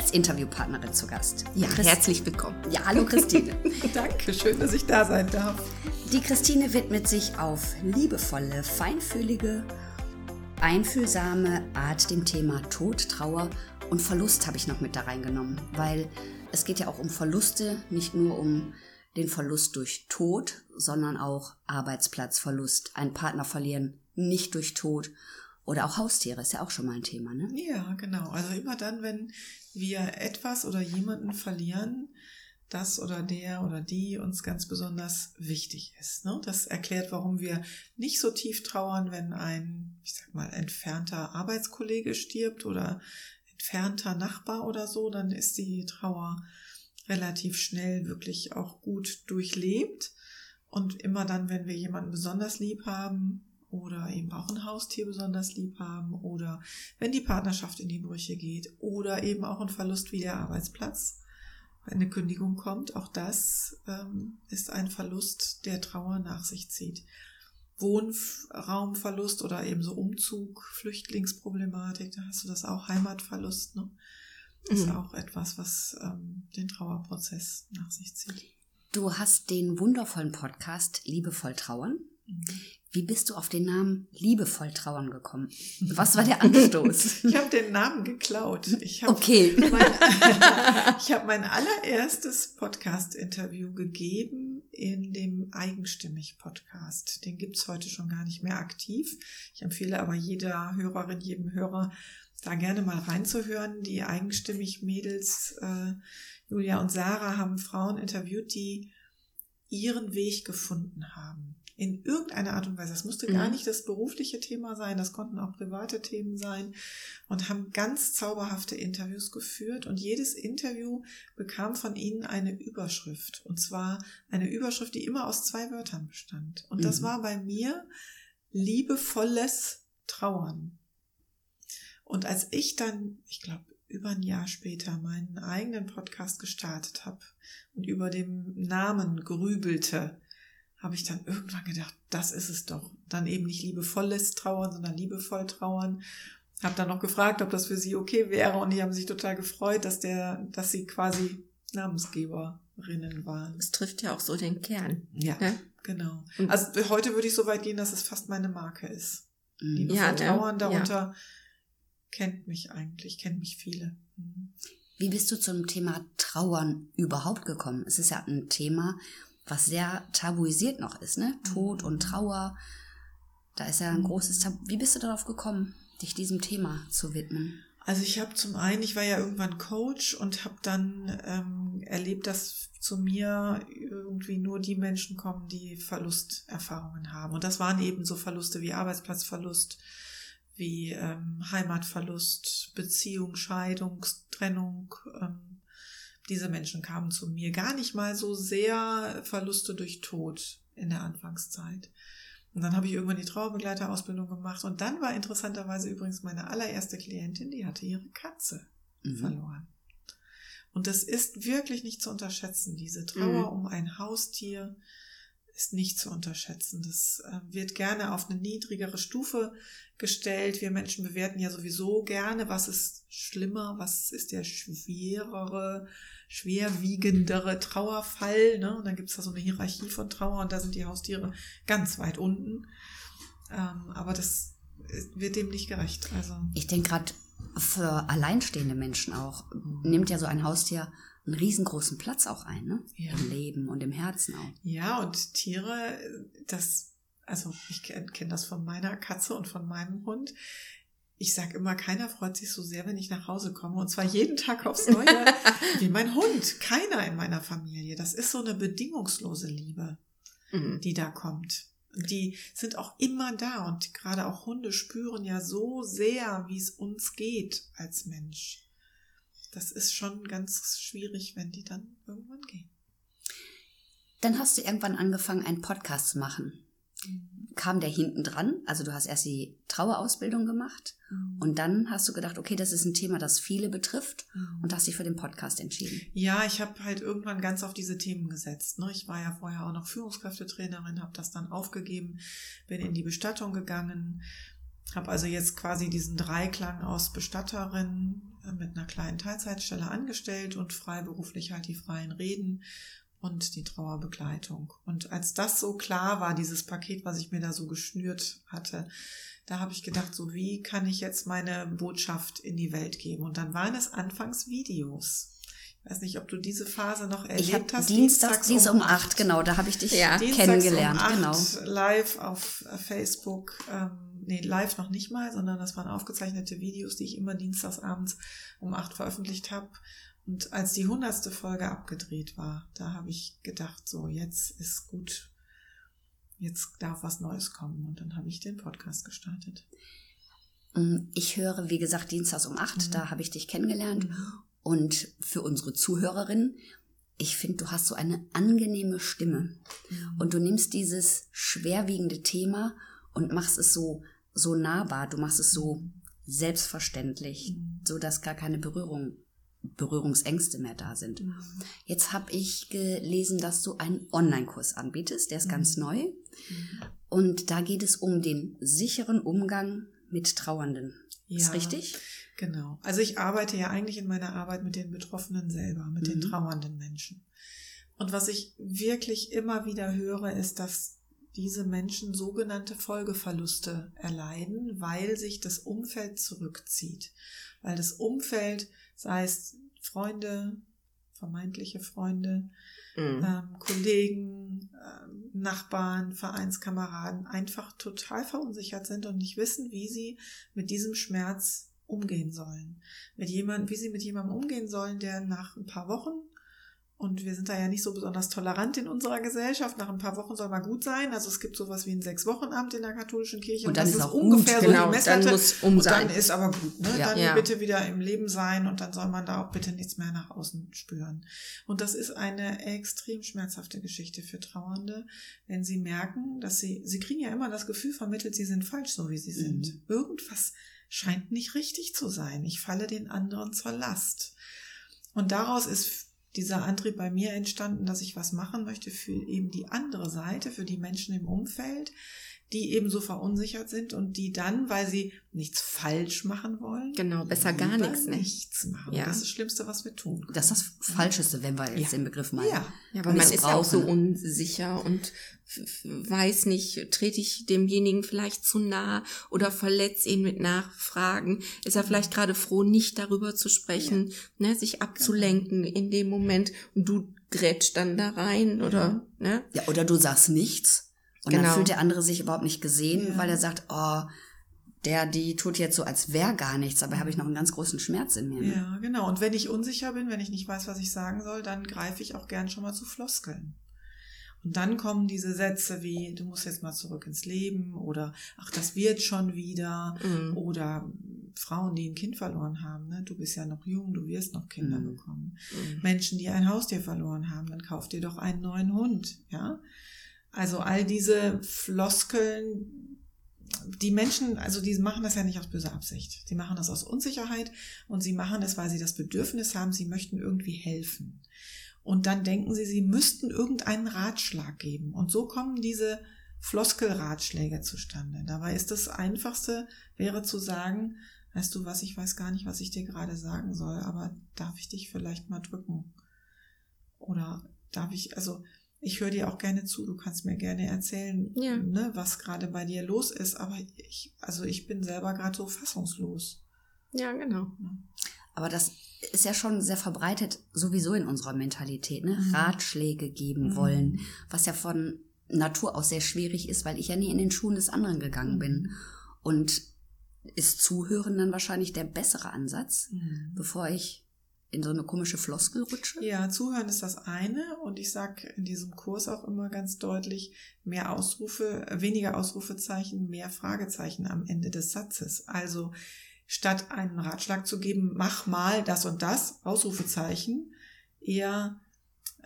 als Interviewpartnerin zu Gast. Ja, Christ herzlich willkommen. Ja, hallo Christine. Danke, schön, dass ich da sein darf. Die Christine widmet sich auf liebevolle, feinfühlige, einfühlsame Art dem Thema Tod, Trauer und Verlust habe ich noch mit da reingenommen, weil es geht ja auch um Verluste, nicht nur um den Verlust durch Tod, sondern auch Arbeitsplatzverlust, einen Partner verlieren, nicht durch Tod oder auch Haustiere ist ja auch schon mal ein Thema, ne? Ja, genau. Also immer dann, wenn wir etwas oder jemanden verlieren, das oder der oder die uns ganz besonders wichtig ist. Ne? Das erklärt, warum wir nicht so tief trauern, wenn ein, ich sag mal, entfernter Arbeitskollege stirbt oder entfernter Nachbar oder so, dann ist die Trauer relativ schnell wirklich auch gut durchlebt. Und immer dann, wenn wir jemanden besonders lieb haben, oder eben auch ein Haustier besonders lieb haben oder wenn die Partnerschaft in die Brüche geht oder eben auch ein Verlust wie der Arbeitsplatz, wenn eine Kündigung kommt, auch das ähm, ist ein Verlust, der Trauer nach sich zieht. Wohnraumverlust oder eben so Umzug, Flüchtlingsproblematik, da hast du das auch, Heimatverlust, ne? Ist mhm. auch etwas, was ähm, den Trauerprozess nach sich zieht. Du hast den wundervollen Podcast Liebevoll Trauern. Mhm. Wie bist du auf den Namen Liebevoll Trauern gekommen? Was war der Anstoß? ich habe den Namen geklaut. Ich hab okay. Mein, ich habe mein allererstes Podcast-Interview gegeben in dem Eigenstimmig-Podcast. Den gibt's heute schon gar nicht mehr aktiv. Ich empfehle aber jeder Hörerin, jedem Hörer, da gerne mal reinzuhören. Die Eigenstimmig-Mädels, äh, Julia und Sarah, haben Frauen interviewt, die ihren Weg gefunden haben in irgendeiner Art und Weise. Das musste gar mhm. nicht das berufliche Thema sein, das konnten auch private Themen sein und haben ganz zauberhafte Interviews geführt und jedes Interview bekam von ihnen eine Überschrift und zwar eine Überschrift, die immer aus zwei Wörtern bestand. Und das mhm. war bei mir liebevolles Trauern. Und als ich dann, ich glaube, über ein Jahr später meinen eigenen Podcast gestartet habe und über dem Namen grübelte, habe ich dann irgendwann gedacht, das ist es doch. Dann eben nicht liebevolles Trauern, sondern liebevoll Trauern. Habe dann noch gefragt, ob das für sie okay wäre und die haben sich total gefreut, dass der, dass sie quasi Namensgeberinnen waren. Das trifft ja auch so den Kern. Ja, ja? genau. Also heute würde ich so weit gehen, dass es fast meine Marke ist. Mhm. Liebevoll ja, ne? Trauern darunter ja. kennt mich eigentlich, kennt mich viele. Mhm. Wie bist du zum Thema Trauern überhaupt gekommen? Es ist ja ein Thema, was sehr tabuisiert noch ist, ne? Tod und mhm. Trauer. Da ist ja ein großes Tabu. Wie bist du darauf gekommen, dich diesem Thema zu widmen? Also ich habe zum einen, ich war ja irgendwann Coach und habe dann ähm, erlebt, dass zu mir irgendwie nur die Menschen kommen, die Verlusterfahrungen haben. Und das waren eben so Verluste wie Arbeitsplatzverlust, wie ähm, Heimatverlust, Beziehung, Scheidung, Trennung, ähm, diese Menschen kamen zu mir. Gar nicht mal so sehr Verluste durch Tod in der Anfangszeit. Und dann habe ich irgendwann die Trauerbegleiterausbildung gemacht. Und dann war interessanterweise übrigens meine allererste Klientin, die hatte ihre Katze mhm. verloren. Und das ist wirklich nicht zu unterschätzen. Diese Trauer mhm. um ein Haustier ist nicht zu unterschätzen. Das äh, wird gerne auf eine niedrigere Stufe gestellt. Wir Menschen bewerten ja sowieso gerne, was ist schlimmer, was ist der schwerere schwerwiegendere Trauerfall. Ne? Und dann gibt es da so eine Hierarchie von Trauer und da sind die Haustiere ganz weit unten. Ähm, aber das wird dem nicht gerecht. Also ich denke gerade für alleinstehende Menschen auch nimmt ja so ein Haustier einen riesengroßen Platz auch ein, ne? Ja. Im Leben und im Herzen auch. Ja, und Tiere, das, also ich kenne kenn das von meiner Katze und von meinem Hund ich sage immer, keiner freut sich so sehr, wenn ich nach Hause komme. Und zwar jeden Tag aufs Neue, wie mein Hund. Keiner in meiner Familie. Das ist so eine bedingungslose Liebe, mhm. die da kommt. Die sind auch immer da. Und gerade auch Hunde spüren ja so sehr, wie es uns geht als Mensch. Das ist schon ganz schwierig, wenn die dann irgendwann gehen. Dann hast du irgendwann angefangen, einen Podcast zu machen. Kam der hinten dran? Also du hast erst die Trauerausbildung gemacht Mhm. und dann hast du gedacht, okay, das ist ein Thema, das viele betrifft und hast dich für den Podcast entschieden. Ja, ich habe halt irgendwann ganz auf diese Themen gesetzt. Ne? Ich war ja vorher auch noch Führungskräftetrainerin, habe das dann aufgegeben, bin in die Bestattung gegangen, habe also jetzt quasi diesen Dreiklang aus Bestatterin mit einer kleinen Teilzeitstelle angestellt und freiberuflich halt die freien Reden und die Trauerbegleitung. Und als das so klar war, dieses Paket, was ich mir da so geschnürt hatte, da habe ich gedacht, so wie kann ich jetzt meine Botschaft in die Welt geben? Und dann waren es anfangs Videos. Ich weiß nicht, ob du diese Phase noch erlebt hast. Dienstags, Dienstag um acht, genau, da habe ich dich Ja. Dienstags kennengelernt, um acht genau. Live auf Facebook. Ähm, nee, live noch nicht mal, sondern das waren aufgezeichnete Videos, die ich immer dienstags abends um acht veröffentlicht habe. Und als die hundertste Folge abgedreht war, da habe ich gedacht, so jetzt ist gut, jetzt darf was Neues kommen. Und dann habe ich den Podcast gestartet. Mm, Ich höre, wie gesagt, Dienstags um acht, Mhm. da habe ich dich kennengelernt. Und für unsere Zuhörerinnen, ich finde, du hast so eine angenehme Stimme. Und du nimmst dieses schwerwiegende Thema und machst es so, so nahbar. Du machst es so selbstverständlich, Mhm. so dass gar keine Berührung, Berührungsängste mehr da sind. Mhm. Jetzt habe ich gelesen, dass du einen Online-Kurs anbietest, der ist ganz Mhm. neu. Und da geht es um den sicheren Umgang mit Trauernden. Ist Ja. richtig? Genau. Also ich arbeite ja eigentlich in meiner Arbeit mit den Betroffenen selber, mit den Mhm. trauernden Menschen. Und was ich wirklich immer wieder höre, ist, dass diese Menschen sogenannte Folgeverluste erleiden, weil sich das Umfeld zurückzieht. Weil das Umfeld, sei es Freunde, vermeintliche Freunde, Mhm. ähm, Kollegen, ähm, Nachbarn, Vereinskameraden einfach total verunsichert sind und nicht wissen, wie sie mit diesem Schmerz umgehen sollen. Mit jemandem, wie sie mit jemandem umgehen sollen, der nach ein paar Wochen und wir sind da ja nicht so besonders tolerant in unserer Gesellschaft. Nach ein paar Wochen soll mal gut sein. Also es gibt sowas wie ein Sechs-Wochen-Amt in der katholischen Kirche. Und dann das ist auch gut, ungefähr so genau, die Messlatte. dann muss um und sein. dann ist aber gut. Ne? Ja. dann Ja. bitte wieder im Leben sein und dann soll man da auch bitte nichts mehr nach außen spüren. Und das ist eine extrem schmerzhafte Geschichte für Trauernde, wenn sie merken, dass sie, sie kriegen ja immer das Gefühl vermittelt, sie sind falsch, so wie sie sind. Mhm. Irgendwas scheint nicht richtig zu sein. Ich falle den anderen zur Last. Und daraus ist dieser Antrieb bei mir entstanden, dass ich was machen möchte für eben die andere Seite, für die Menschen im Umfeld, die eben so verunsichert sind und die dann, weil sie nichts falsch machen wollen, Genau, besser gar nichts, ne? nichts machen. Ja. Das ist das Schlimmste, was wir tun. können. Das ist das Falscheste, wenn wir jetzt Ja. den Begriff mal. Ja. Ja, aber man ist ja auch so unsicher und weiß nicht, trete ich demjenigen vielleicht zu nah oder verletze ihn mit Nachfragen? Ist er vielleicht gerade froh, nicht darüber zu sprechen, ne, sich abzulenken in dem Moment und du grätsch dann da rein oder, ne? Ja, oder du sagst nichts und Genau. dann fühlt der andere sich überhaupt nicht gesehen, Ja. weil er sagt, oh, der, die tut jetzt so, als wäre gar nichts, aber habe ich noch einen ganz großen Schmerz in mir. ne? Ja, genau. Und wenn ich unsicher bin, wenn ich nicht weiß, was ich sagen soll, dann greife ich auch gern schon mal zu Floskeln. Und dann kommen diese Sätze wie, du musst jetzt mal zurück ins Leben oder ach, das wird schon wieder Mhm. oder Frauen, die ein Kind verloren haben, ne? du bist ja noch jung, du wirst noch Kinder Mhm. bekommen. Mhm. Menschen, die ein Haustier verloren haben, dann kauf dir doch einen neuen Hund, ja? Also all diese Floskeln, die Menschen, also die machen das ja nicht aus böser Absicht. Sie machen das aus Unsicherheit und sie machen es, weil sie das Bedürfnis haben, sie möchten irgendwie helfen. Und dann denken sie, sie müssten irgendeinen Ratschlag geben. Und so kommen diese Floskelratschläge zustande. Dabei ist das Einfachste, wäre zu sagen, weißt du was, ich weiß gar nicht, was ich dir gerade sagen soll, aber darf ich dich vielleicht mal drücken? Oder darf ich, also ich höre dir auch gerne zu, du kannst mir gerne erzählen, Ja. ne, was gerade bei dir los ist, aber ich, also ich bin selber gerade so fassungslos. Ja, genau. Aber das ist ja schon sehr verbreitet, sowieso in unserer Mentalität, ne? Mhm. Ratschläge geben Mhm. wollen, was ja von Natur aus sehr schwierig ist, weil ich ja nie in den Schuhen des anderen Mhm. gegangen bin. Und ist Zuhören dann wahrscheinlich der bessere Ansatz, bevor ich in so eine komische Floskel rutsche? Ja, zuhören ist das eine und ich sag in diesem Kurs auch immer ganz deutlich, mehr Ausrufe, weniger Ausrufezeichen, mehr Fragezeichen am Ende des Satzes. Also statt einen Ratschlag zu geben, mach mal das und das, Ausrufezeichen, eher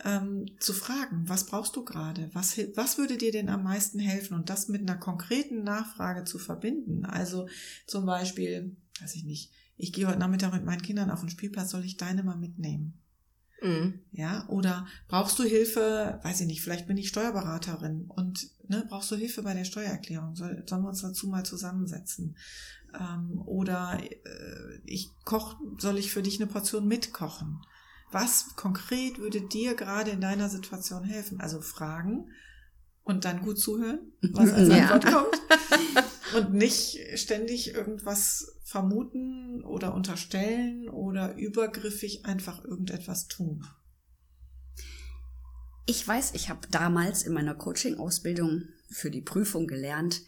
ähm, zu fragen, was brauchst du gerade? Was, was würde dir denn am meisten helfen? Und das mit einer konkreten Nachfrage zu verbinden. Also zum Beispiel, weiß ich nicht, ich gehe heute Nachmittag mit meinen Kindern auf den Spielplatz, soll ich deine mal mitnehmen? Mhm. Ja, oder brauchst du Hilfe, weiß ich nicht, vielleicht bin ich Steuerberaterin und ne, brauchst du Hilfe bei der Steuererklärung? Soll, sollen wir uns dazu mal zusammensetzen? Ähm, oder äh, ich koch, soll ich für dich eine Portion mitkochen? Was konkret würde dir gerade in deiner Situation helfen? Also fragen und dann gut zuhören, was als Antwort kommt. Und nicht ständig irgendwas vermuten oder unterstellen oder übergriffig einfach irgendetwas tun. Ich weiß, ich habe damals in meiner Coaching-Ausbildung für die Prüfung gelernt,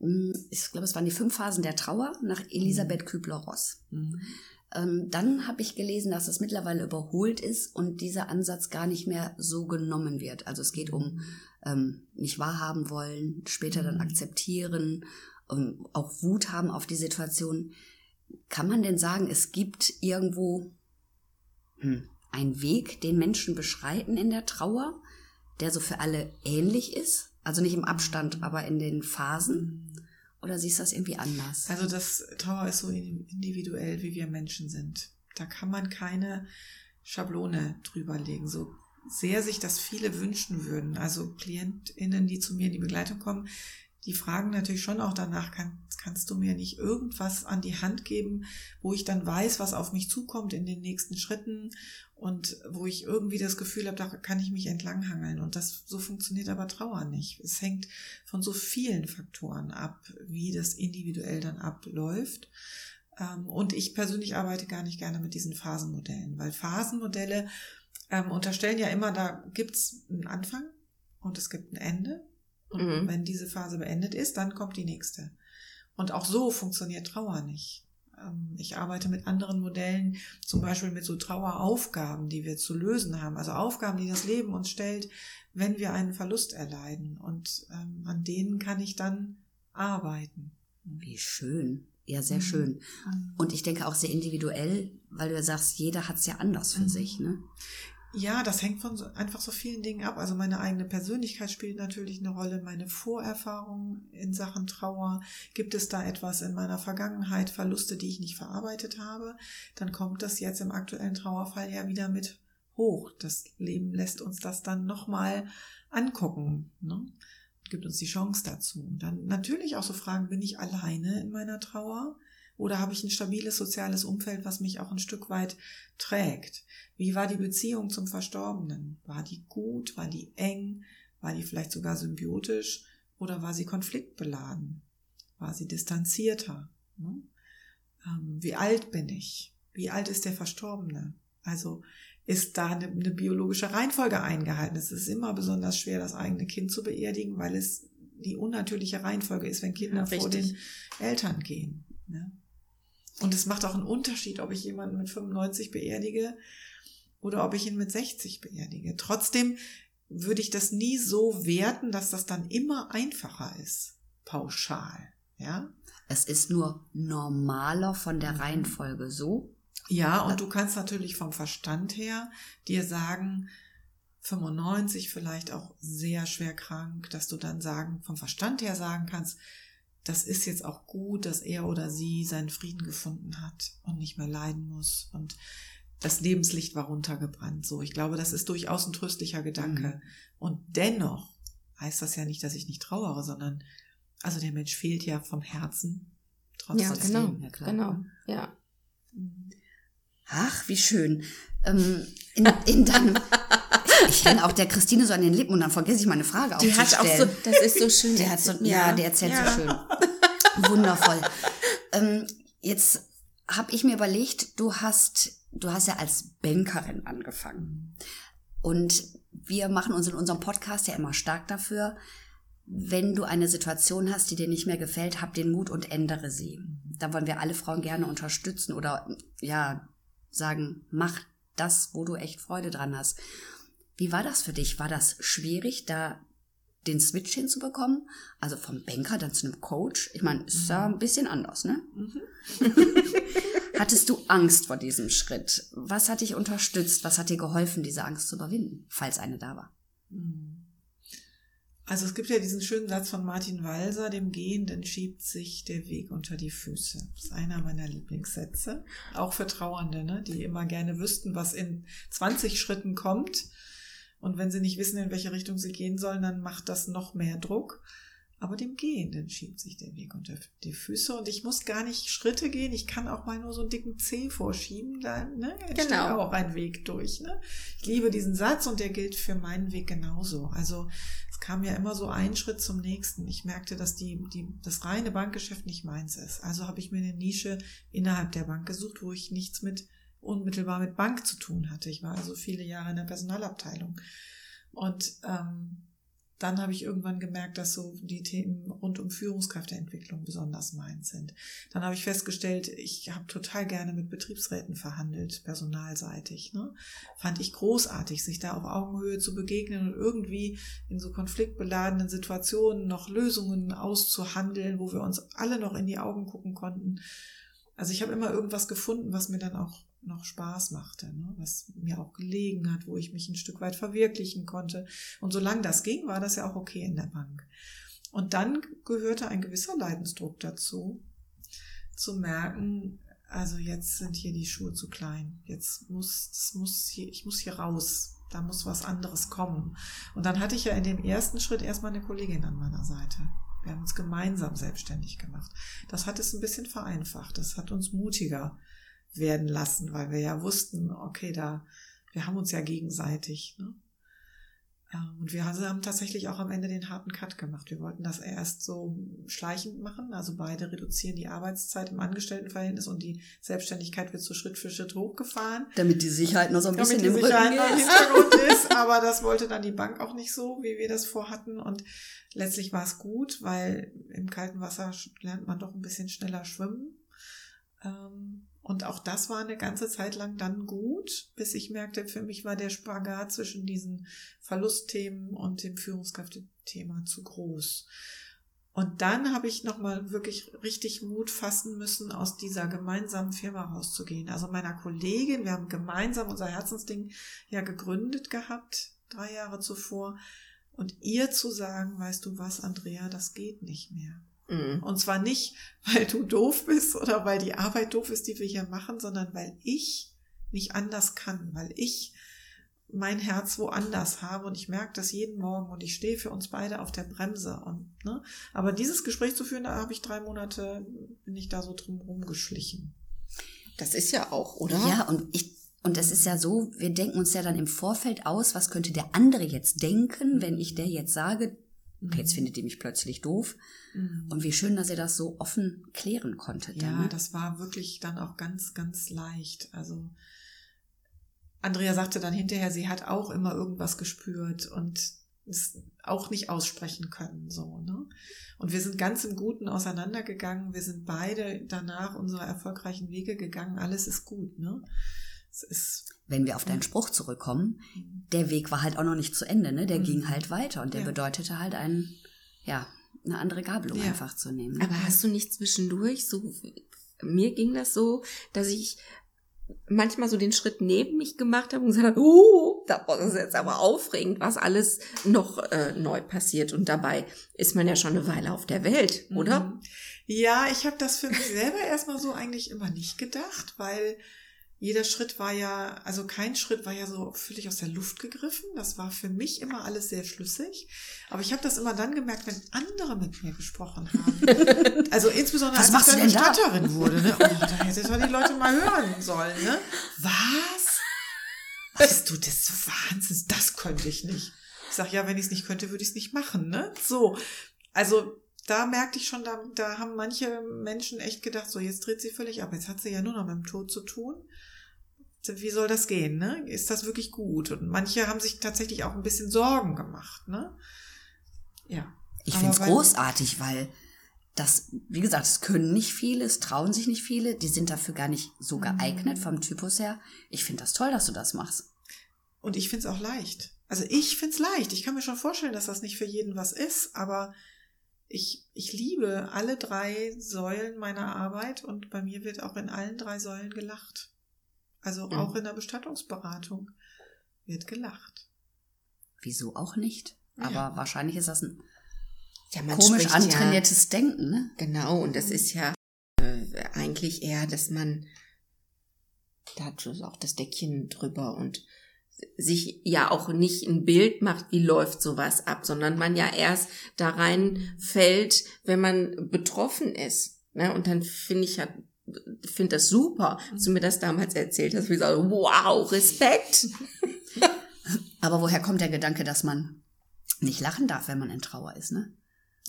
hm, ich glaube, es waren die fünf Phasen der Trauer nach Elisabeth Kübler-Ross. Mhm. Ähm, dann habe ich gelesen, dass es mittlerweile überholt ist und dieser Ansatz gar nicht mehr so genommen wird. Also es geht um ähm, nicht wahrhaben wollen, später dann mhm. akzeptieren, ähm, auch Wut haben auf die Situation. Kann man denn sagen, es gibt irgendwo hm, einen Weg, den Menschen beschreiten in der Trauer, der so für alle ähnlich ist? Also nicht im Abstand, aber in den Phasen? Oder siehst du das irgendwie anders? Also das Trauer ist so individuell, wie wir Menschen sind. Da kann man keine Schablone drüber legen. So sehr sich das viele wünschen würden. Also KlientInnen, die zu mir in die Begleitung kommen, die fragen natürlich schon auch danach, kann, kannst du mir nicht irgendwas an die Hand geben, wo ich dann weiß, was auf mich zukommt in den nächsten Schritten und wo ich irgendwie das Gefühl habe, da kann ich mich entlanghangeln. Und das so funktioniert aber Trauer nicht. Es hängt von so vielen Faktoren ab, wie das individuell dann abläuft. Ähm, und ich persönlich arbeite gar nicht gerne mit diesen Phasenmodellen, weil Phasenmodelle ähm, unterstellen ja immer, da gibt's einen Anfang und es gibt ein Ende. Und mhm. wenn diese Phase beendet ist, dann kommt die nächste. Und auch so funktioniert Trauer nicht. Ähm, ich arbeite mit anderen Modellen, zum Beispiel mit so Traueraufgaben, die wir zu lösen haben. Also Aufgaben, die das Leben uns stellt, wenn wir einen Verlust erleiden. Und ähm, an denen kann ich dann arbeiten. Wie schön. Ja, sehr mhm. schön. Mhm. Und ich denke auch sehr individuell, weil du ja sagst, jeder hat es ja anders für mhm. sich. Ne? Ja, das hängt von so, einfach so vielen Dingen ab. Also meine eigene Persönlichkeit spielt natürlich eine Rolle, meine Vorerfahrungen in Sachen Trauer. Gibt es da etwas in meiner Vergangenheit, Verluste, die ich nicht verarbeitet habe? Dann kommt das jetzt im aktuellen Trauerfall ja wieder mit hoch. Das Leben lässt uns das dann nochmal angucken. Ne? Gibt uns die Chance dazu. Und dann natürlich auch so Fragen, bin ich alleine in meiner Trauer? Oder habe ich ein stabiles soziales Umfeld, was mich auch ein Stück weit trägt? Wie war die Beziehung zum Verstorbenen? War die gut? War die eng? War die vielleicht sogar symbiotisch? Oder war sie konfliktbeladen? War sie distanzierter? Ne? Ähm, wie alt bin ich? Wie alt ist der Verstorbene? Also ist da eine, eine biologische Reihenfolge eingehalten? Es ist immer besonders schwer, das eigene Kind zu beerdigen, weil es die unnatürliche Reihenfolge ist, wenn Kinder ja, vor den Eltern gehen. Ne? Und es macht auch einen Unterschied, ob ich jemanden mit 95 beerdige oder ob ich ihn mit 60 beerdige. Trotzdem würde ich das nie so werten, dass das dann immer einfacher ist, pauschal. Ja? Es ist nur normaler von der mhm. Reihenfolge so. Ja, und du kannst natürlich vom Verstand her dir sagen, 95 vielleicht auch sehr schwer krank, dass du dann sagen, vom Verstand her sagen kannst, das ist jetzt auch gut, dass er oder sie seinen Frieden gefunden hat und nicht mehr leiden muss und das Lebenslicht war runtergebrannt. So, ich glaube, das ist durchaus ein tröstlicher Gedanke. Mhm. Und dennoch heißt das ja nicht, dass ich nicht trauere, sondern also der Mensch fehlt ja vom Herzen trotzdem. Ja, genau, ja, klar. genau, ja. Ach, wie schön. Ähm, in, in deinem ich hänge auch der Christine so an den Lippen und dann vergesse ich meine Frage die aufzustellen. Hat auch so, das ist so schön. Der hat so, ja, ja der erzählt ja. so schön. Wundervoll. Ähm, jetzt habe ich mir überlegt, du hast, du hast ja als Bankerin angefangen. Und wir machen uns in unserem Podcast ja immer stark dafür, wenn du eine Situation hast, die dir nicht mehr gefällt, hab den Mut und ändere sie. Da wollen wir alle Frauen gerne unterstützen oder ja sagen, mach das, wo du echt Freude dran hast. Wie war das für dich? War das schwierig, da den Switch hinzubekommen, also vom Banker dann zu einem Coach. Ich meine, ist ja ein bisschen anders, ne? Mhm. Hattest du Angst vor diesem Schritt? Was hat dich unterstützt? Was hat dir geholfen, diese Angst zu überwinden, falls eine da war? Mhm. Also es gibt ja diesen schönen Satz von Martin Walser, dem Gehenden schiebt sich der Weg unter die Füße. Das ist einer meiner Lieblingssätze. Auch für Trauernde, ne? die immer gerne wüssten, was in 20 Schritten kommt. Und wenn sie nicht wissen, in welche Richtung sie gehen sollen, dann macht das noch mehr Druck. Aber dem Gehenden schiebt sich der Weg unter die Füße und ich muss gar nicht Schritte gehen. Ich kann auch mal nur so einen dicken Zeh vorschieben. Da ne, entsteht genau. auch ein Weg durch. Ne? Ich liebe diesen Satz und der gilt für meinen Weg genauso. Also es kam ja immer so ein Schritt zum nächsten. Ich merkte, dass die, die, das reine Bankgeschäft nicht meins ist. Also habe ich mir eine Nische innerhalb der Bank gesucht, wo ich nichts mit unmittelbar mit Bank zu tun hatte. Ich war also viele Jahre in der Personalabteilung. Und ähm, dann habe ich irgendwann gemerkt, dass so die Themen rund um Führungskräfteentwicklung besonders meins sind. Dann habe ich festgestellt, ich habe total gerne mit Betriebsräten verhandelt, personalseitig. Ne? Fand ich großartig, sich da auf Augenhöhe zu begegnen und irgendwie in so konfliktbeladenen Situationen noch Lösungen auszuhandeln, wo wir uns alle noch in die Augen gucken konnten. Also ich habe immer irgendwas gefunden, was mir dann auch noch Spaß machte, ne? was mir auch gelegen hat, wo ich mich ein Stück weit verwirklichen konnte. Und solange das ging, war das ja auch okay in der Bank. Und dann gehörte ein gewisser Leidensdruck dazu, zu merken, also jetzt sind hier die Schuhe zu klein. Jetzt muss, muss hier, ich muss hier raus. Da muss was anderes kommen. Und dann hatte ich ja in dem ersten Schritt erstmal eine Kollegin an meiner Seite. Wir haben uns gemeinsam selbstständig gemacht. Das hat es ein bisschen vereinfacht. Das hat uns mutiger werden lassen, weil wir ja wussten, okay, da, wir haben uns ja gegenseitig. Ne? Ähm, und wir haben tatsächlich auch am Ende den harten Cut gemacht. Wir wollten das erst so schleichend machen, also beide reduzieren die Arbeitszeit im Angestelltenverhältnis und die Selbstständigkeit wird so Schritt für Schritt hochgefahren. Damit die Sicherheit noch so ein bisschen Damit die Sicherheit noch im Hintergrund ist, aber das wollte dann die Bank auch nicht so, wie wir das vorhatten und letztlich war es gut, weil im kalten Wasser lernt man doch ein bisschen schneller schwimmen. Ähm, und auch das war eine ganze Zeit lang dann gut, bis ich merkte, für mich war der Spagat zwischen diesen Verlustthemen und dem Führungskräftethema zu groß. Und dann habe ich nochmal wirklich richtig Mut fassen müssen, aus dieser gemeinsamen Firma rauszugehen. Also meiner Kollegin, wir haben gemeinsam unser Herzensding ja gegründet gehabt, drei Jahre zuvor. Und ihr zu sagen, weißt du was, Andrea, das geht nicht mehr. Mhm. Und zwar nicht, weil du doof bist oder weil die Arbeit doof ist, die wir hier machen, sondern weil ich nicht anders kann, weil ich mein Herz woanders habe und ich merke das jeden Morgen und ich stehe für uns beide auf der Bremse und ne, aber dieses Gespräch zu führen, da habe ich drei Monate bin ich da so drum rumgeschlichen. Das ist ja auch, oder? Ja, und ich und das ist ja so, wir denken uns ja dann im Vorfeld aus, was könnte der andere jetzt denken, wenn ich der jetzt sage, Okay, jetzt mhm. findet die mich plötzlich doof. Mhm. Und wie schön, dass ihr das so offen klären konntet. Ja, dann, ne? das war wirklich dann auch ganz, ganz leicht. Also Andrea sagte dann hinterher, sie hat auch immer irgendwas gespürt und es auch nicht aussprechen können, so, ne? Und wir sind ganz im Guten auseinandergegangen. Wir sind beide danach unsere erfolgreichen Wege gegangen. Alles ist gut, ne? Es ist wenn wir auf deinen Spruch zurückkommen, der Weg war halt auch noch nicht zu Ende, ne? Der mhm. ging halt weiter und der ja. bedeutete halt ein, ja, eine andere Gabelung ja. einfach zu nehmen. Ne? Aber hast du nicht zwischendurch so, mir ging das so, dass ich manchmal so den Schritt neben mich gemacht habe und gesagt habe, uh, das ist jetzt aber aufregend, was alles noch äh, neu passiert. Und dabei ist man ja schon eine Weile auf der Welt, oder? Mhm. Ja, ich habe das für mich selber erstmal so eigentlich immer nicht gedacht, weil jeder Schritt war ja, also kein Schritt war ja so völlig aus der Luft gegriffen. Das war für mich immer alles sehr schlüssig. Aber ich habe das immer dann gemerkt, wenn andere mit mir gesprochen haben. Also insbesondere Was als ich dann Statterin da? wurde. Ne? Und da hätte doch die Leute mal hören sollen. Ne? Was? Weißt du, das Wahnsinn, das könnte ich nicht. Ich sag ja, wenn ich es nicht könnte, würde ich es nicht machen. Ne? So, also da merkte ich schon, da, da haben manche Menschen echt gedacht, so jetzt dreht sie völlig ab. Jetzt hat sie ja nur noch mit dem Tod zu tun wie soll das gehen, ne? Ist das wirklich gut? Und manche haben sich tatsächlich auch ein bisschen Sorgen gemacht, ne? Ja. Ich finde es großartig, weil das, wie gesagt, es können nicht viele, es trauen sich nicht viele, die sind dafür gar nicht so mhm. geeignet vom Typus her. Ich finde das toll, dass du das machst. Und ich finde es auch leicht. Also ich find's leicht. Ich kann mir schon vorstellen, dass das nicht für jeden was ist, aber ich, ich liebe alle drei Säulen meiner Arbeit und bei mir wird auch in allen drei Säulen gelacht. Also auch in der Bestattungsberatung wird gelacht. Wieso auch nicht? Aber Ja. wahrscheinlich ist das ein Ja, man komisch antrainiertes Denken, ne? Ja, genau, und das ist ja äh, eigentlich eher, dass man da hat schon auch das Deckchen drüber und sich ja auch nicht ein Bild macht, wie läuft sowas ab, sondern man ja erst da reinfällt, wenn man betroffen ist. Ne? Und dann finde ich ja, finde das super, dass du mir das damals erzählt hast, wie ich sage, wow, Respekt. Aber woher kommt der Gedanke, dass man nicht lachen darf, wenn man in Trauer ist, ne?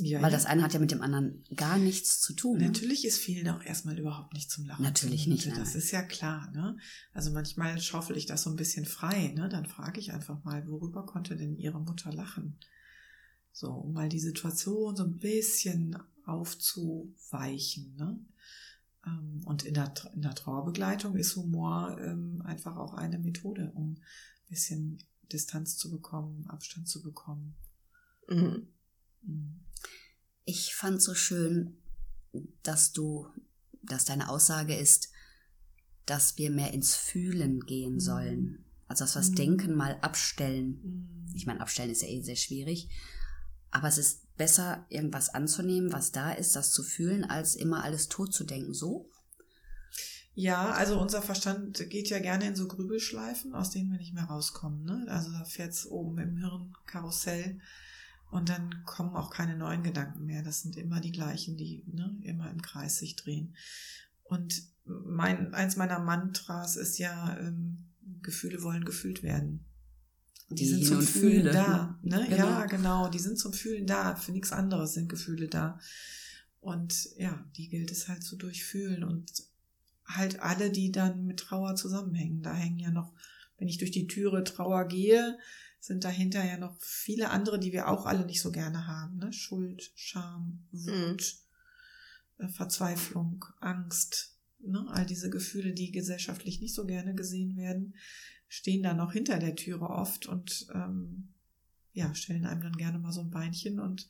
Ja, Weil ja. das eine hat ja mit dem anderen gar nichts zu tun. Ne? Natürlich ist vielen auch erstmal überhaupt nicht zum Lachen. Natürlich nicht, nein, Das ist ja klar, ne? Also manchmal schaufel ich das so ein bisschen frei, ne? Dann frage ich einfach mal, worüber konnte denn ihre Mutter lachen? So, um mal die Situation so ein bisschen aufzuweichen, ne? Ähm, Und in der, in der Trauerbegleitung ist Humor ähm, einfach auch eine Methode, um ein bisschen Distanz zu bekommen, Abstand zu bekommen. Mhm. Mhm. Ich fand so schön, dass du, dass deine Aussage ist, dass wir mehr ins Fühlen gehen Mhm. sollen. Also dass wir das Mhm. Denken mal abstellen. Mhm. Ich meine, abstellen ist ja eh sehr schwierig. Aber es ist besser, irgendwas anzunehmen, was da ist, das zu fühlen, als immer alles tot zu denken. So? Ja, also unser Verstand geht ja gerne in so Grübelschleifen, aus denen wir nicht mehr rauskommen. Ne? Also da fährt's oben im Hirn Karussell und dann kommen auch keine neuen Gedanken mehr. Das sind immer die gleichen, die ne, immer im Kreis sich drehen. Und mein, eins meiner Mantras ist ja, ähm, Gefühle wollen gefühlt werden. Die, sind zum Fühlen Fühle. da. Ne? Genau. Ja, genau. Die sind zum Fühlen da. Für nichts anderes sind Gefühle da. Und ja, die gilt es halt zu durchfühlen und halt alle, die dann mit Trauer zusammenhängen. Da hängen ja noch, wenn ich durch die Türe Trauer gehe, sind dahinter ja noch viele andere, die wir auch alle nicht so gerne haben. Ne? Schuld, Scham, Wut, äh, Verzweiflung, Angst. Ne? All diese Gefühle, die gesellschaftlich nicht so gerne gesehen werden, stehen da noch hinter der Türe oft und ähm, ja, stellen einem dann gerne mal so ein Beinchen und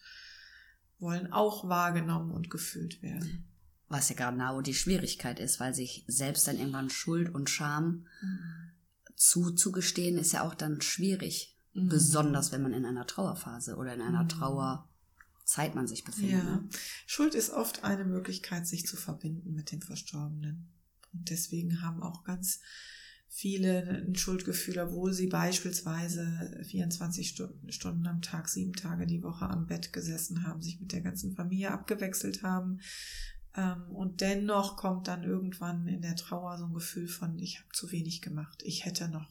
wollen auch wahrgenommen und gefühlt werden. Was ja genau die Schwierigkeit ist, weil sich selbst dann irgendwann Schuld und Scham zuzugestehen, ist ja auch dann schwierig. Mhm. Besonders wenn man in einer Trauerphase oder in einer Mhm. Trauerzeit man sich befindet. Ja. Ne? Schuld ist oft eine Möglichkeit, sich zu verbinden mit dem Verstorbenen. Und deswegen haben auch ganz viele ein Schuldgefühl, obwohl sie beispielsweise 24 Stunden, Stunden am Tag, sieben Tage die Woche am Bett gesessen haben, sich mit der ganzen Familie abgewechselt haben. Ähm, Und dennoch kommt dann irgendwann in der Trauer so ein Gefühl von, ich habe zu wenig gemacht, ich hätte noch,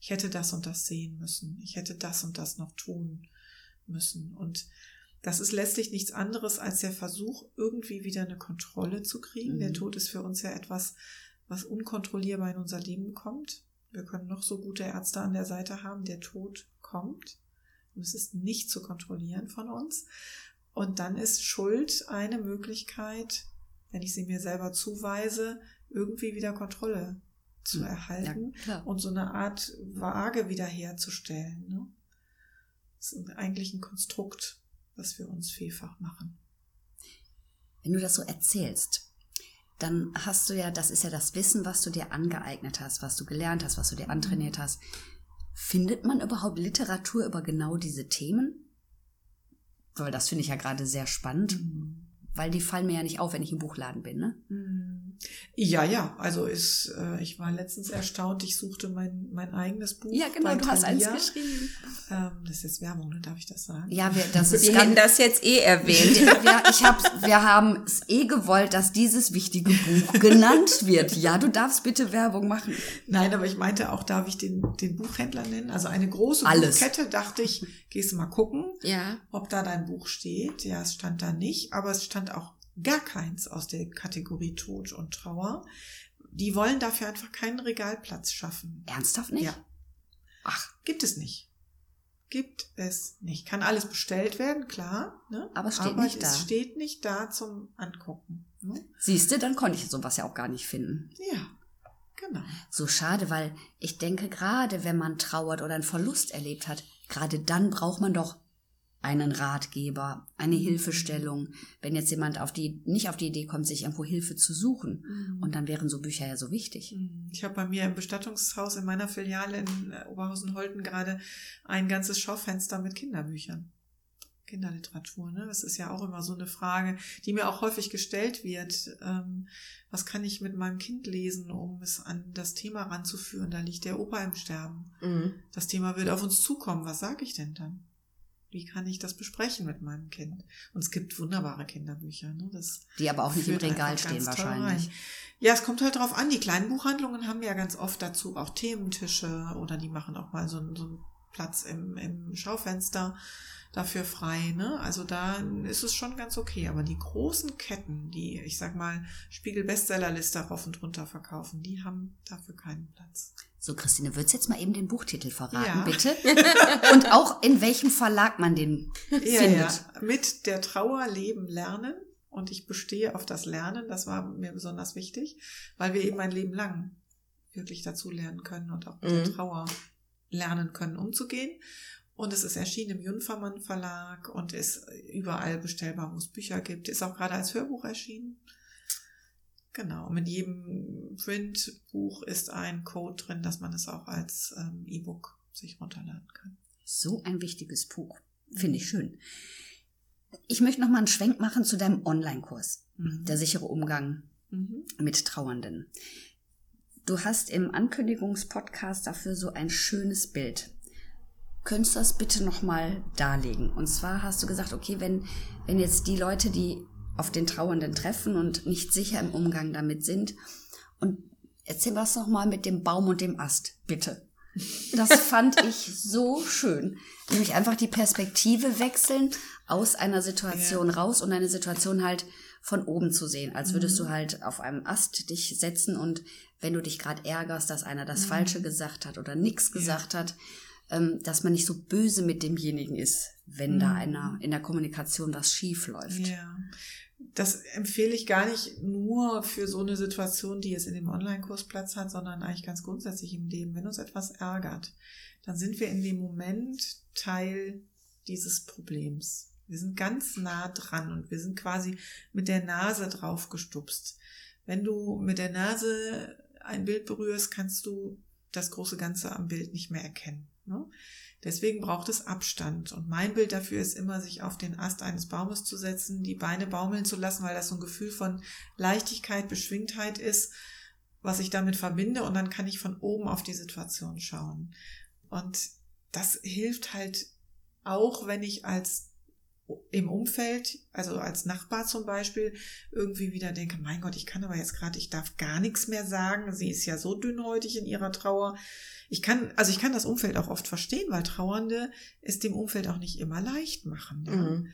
ich hätte das und das sehen müssen, ich hätte das und das noch tun müssen. Und das ist letztlich nichts anderes als der Versuch, irgendwie wieder eine Kontrolle zu kriegen. Mhm. Der Tod ist für uns ja etwas, was unkontrollierbar in unser Leben kommt. Wir können noch so gute Ärzte an der Seite haben, der Tod kommt. Und es ist nicht zu kontrollieren von uns. Und dann ist Schuld eine Möglichkeit, wenn ich sie mir selber zuweise, irgendwie wieder Kontrolle zu erhalten Ja, und so eine Art Waage wiederherzustellen. Ne? Das ist eigentlich ein Konstrukt, was wir uns vielfach machen. Wenn du das so erzählst, dann hast du ja, das ist ja das Wissen, was du dir angeeignet hast, was du gelernt hast, was du dir antrainiert hast. Findet man überhaupt Literatur über genau diese Themen? Weil das finde ich ja gerade sehr spannend, weil die fallen mir ja nicht auf, wenn ich im Buchladen bin, ne? Ja, ja, also ist, äh, ich war letztens erstaunt, ich suchte mein, mein eigenes Buch. Ja, genau, du hast eins geschrieben. Ähm, das ist jetzt Werbung, ne? darf ich das sagen? Ja, wir, das ist Wir hätten das jetzt eh erwähnt. wir, ich hab, wir haben es eh gewollt, dass dieses wichtige Buch genannt wird. Ja, du darfst bitte Werbung machen. Nein, aber ich meinte auch, darf ich den, den Buchhändler nennen? Also eine große Alles. Buchkette, dachte ich, gehst du mal gucken, Ja. ob da dein Buch steht. Ja, es stand da nicht, aber es stand auch gar keins aus der Kategorie Tod und Trauer. Die wollen dafür einfach keinen Regalplatz schaffen. Ernsthaft nicht? Ja. Ach, Gibt es nicht. Gibt es nicht. Kann alles bestellt werden, klar. Ne? Aber es steht Aber nicht da. es steht nicht da zum Angucken. Ne? siehst du, dann konnte ich sowas ja auch gar nicht finden. Ja, Genau. So schade, weil ich denke, gerade wenn man trauert oder einen Verlust erlebt hat, gerade dann braucht man doch einen Ratgeber, eine Hilfestellung, wenn jetzt jemand auf die, nicht auf die Idee kommt, sich irgendwo Hilfe zu suchen. Mhm. Und dann wären so Bücher ja so wichtig. Ich habe bei mir im Bestattungshaus in meiner Filiale in Oberhausen-Holten gerade ein ganzes Schaufenster mit Kinderbüchern. Kinderliteratur, ne? Das ist ja auch immer so eine Frage, die mir auch häufig gestellt wird. Ähm, was kann ich mit meinem Kind lesen, um es an das Thema ranzuführen? Da liegt der Opa im Sterben. Mhm. Das Thema wird auf uns zukommen. Was sage ich denn dann? Wie kann ich das besprechen mit meinem Kind? Und es gibt wunderbare Kinderbücher. Ne? Das Die aber auch nicht im Regal stehen wahrscheinlich. Ja, es kommt halt drauf an. Die kleinen Buchhandlungen haben ja ganz oft dazu auch Thementische oder die machen auch mal so, einen- so einen Platz im, im Schaufenster dafür frei. Ne? Also da ist es schon ganz okay. Aber die großen Ketten, die, ich sag mal, Spiegel-Bestsellerliste rauf und runter verkaufen, die haben dafür keinen Platz. So, Christine, würdest jetzt mal eben den Buchtitel verraten, Ja. bitte? Und auch in welchem Verlag man den Ja, findet. ja. Mit der Trauer leben lernen. Und ich bestehe auf das Lernen. Das war mir besonders wichtig, weil wir eben ein Leben lang wirklich dazu lernen können und auch mit der Mhm. Trauer lernen können, umzugehen. Und es ist erschienen im Junfermann Verlag und ist überall bestellbar, wo es Bücher gibt. Ist auch gerade als Hörbuch erschienen. Genau. Mit jedem Printbuch ist ein Code drin, dass man es auch als ähm, E-Book sich runterladen kann. So ein wichtiges Buch. Finde ich schön. Ich möchte noch mal einen Schwenk machen zu deinem Online-Kurs. Mhm. Der sichere Umgang Mhm. mit Trauernden. Du hast im Ankündigungspodcast dafür so ein schönes Bild. Könntest du das bitte nochmal darlegen? Und zwar hast du gesagt, okay, wenn, wenn jetzt die Leute, die auf den Trauernden treffen und nicht sicher im Umgang damit sind, und erzähl was nochmal mit dem Baum und dem Ast, bitte. Das fand ich so schön. Nämlich einfach die Perspektive wechseln aus einer Situation raus und eine Situation halt von oben zu sehen, als würdest du halt auf einem Ast dich setzen und wenn du dich gerade ärgerst, dass einer das Falsche gesagt hat oder nichts gesagt hat, dass man nicht so böse mit demjenigen ist, wenn da einer in der Kommunikation was schief läuft. Ja, das empfehle ich gar nicht nur für so eine Situation, die jetzt in dem Online-Kurs Platz hat, sondern eigentlich ganz grundsätzlich im Leben. Wenn uns etwas ärgert, dann sind wir in dem Moment Teil dieses Problems. Wir sind ganz nah dran und wir sind quasi mit der Nase drauf gestupst. Wenn du mit der Nase ein Bild berührst, kannst du das große Ganze am Bild nicht mehr erkennen. Ne? Deswegen braucht es Abstand. Und mein Bild dafür ist immer, sich auf den Ast eines Baumes zu setzen, die Beine baumeln zu lassen, weil das so ein Gefühl von Leichtigkeit, Beschwingtheit ist, was ich damit verbinde. Und dann kann ich von oben auf die Situation schauen. Und das hilft halt auch, wenn ich als im Umfeld, also als Nachbar zum Beispiel, irgendwie wieder denke, mein Gott, ich kann aber jetzt gerade, ich darf gar nichts mehr sagen. Sie ist ja so dünnhäutig in ihrer Trauer. Ich kann, also ich kann das Umfeld auch oft verstehen, weil Trauernde es dem Umfeld auch nicht immer leicht machen. Ja. Mhm.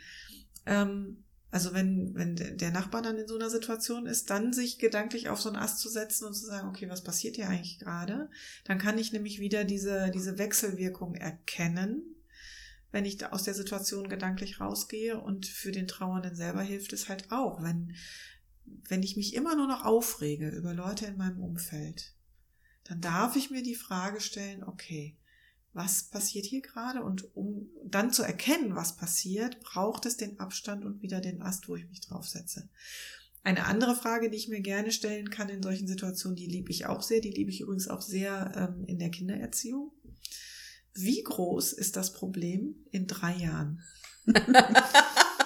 Ähm, also wenn, wenn der Nachbar dann in so einer Situation ist, dann sich gedanklich auf so einen Ast zu setzen und zu sagen, okay, was passiert hier eigentlich gerade? Dann kann ich nämlich wieder diese, diese Wechselwirkung erkennen, wenn ich da aus der Situation gedanklich rausgehe. Und für den Trauernden selber hilft es halt auch, wenn, wenn ich mich immer nur noch aufrege über Leute in meinem Umfeld, dann darf ich mir die Frage stellen, okay, was passiert hier gerade? Und um dann zu erkennen, was passiert, braucht es den Abstand und wieder den Ast, wo ich mich draufsetze. Eine andere Frage, die ich mir gerne stellen kann in solchen Situationen, die liebe ich auch sehr, die liebe ich übrigens auch sehr ähm, in der Kindererziehung. Wie groß ist das Problem in drei Jahren?